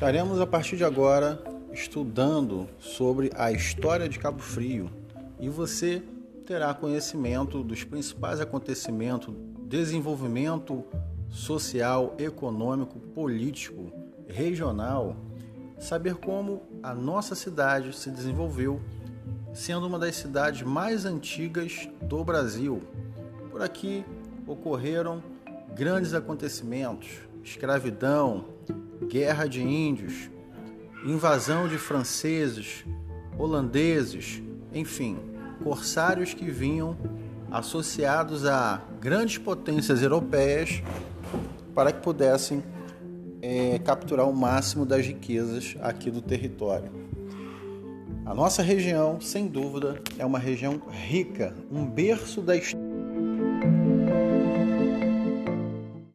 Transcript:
Estaremos a partir de agora estudando sobre a história de Cabo Frio. E você terá conhecimento dos principais acontecimentos, desenvolvimento social, econômico, político, regional, saber como a nossa cidade se desenvolveu, sendo uma das cidades mais antigas do Brasil. Por aqui ocorreram grandes acontecimentos: escravidão, guerra de índios, invasão de franceses, holandeses, enfim, corsários que vinham associados a grandes potências europeias para que pudessem é, capturar o máximo das riquezas aqui do território. A nossa região, sem dúvida, é uma região rica, um berço da história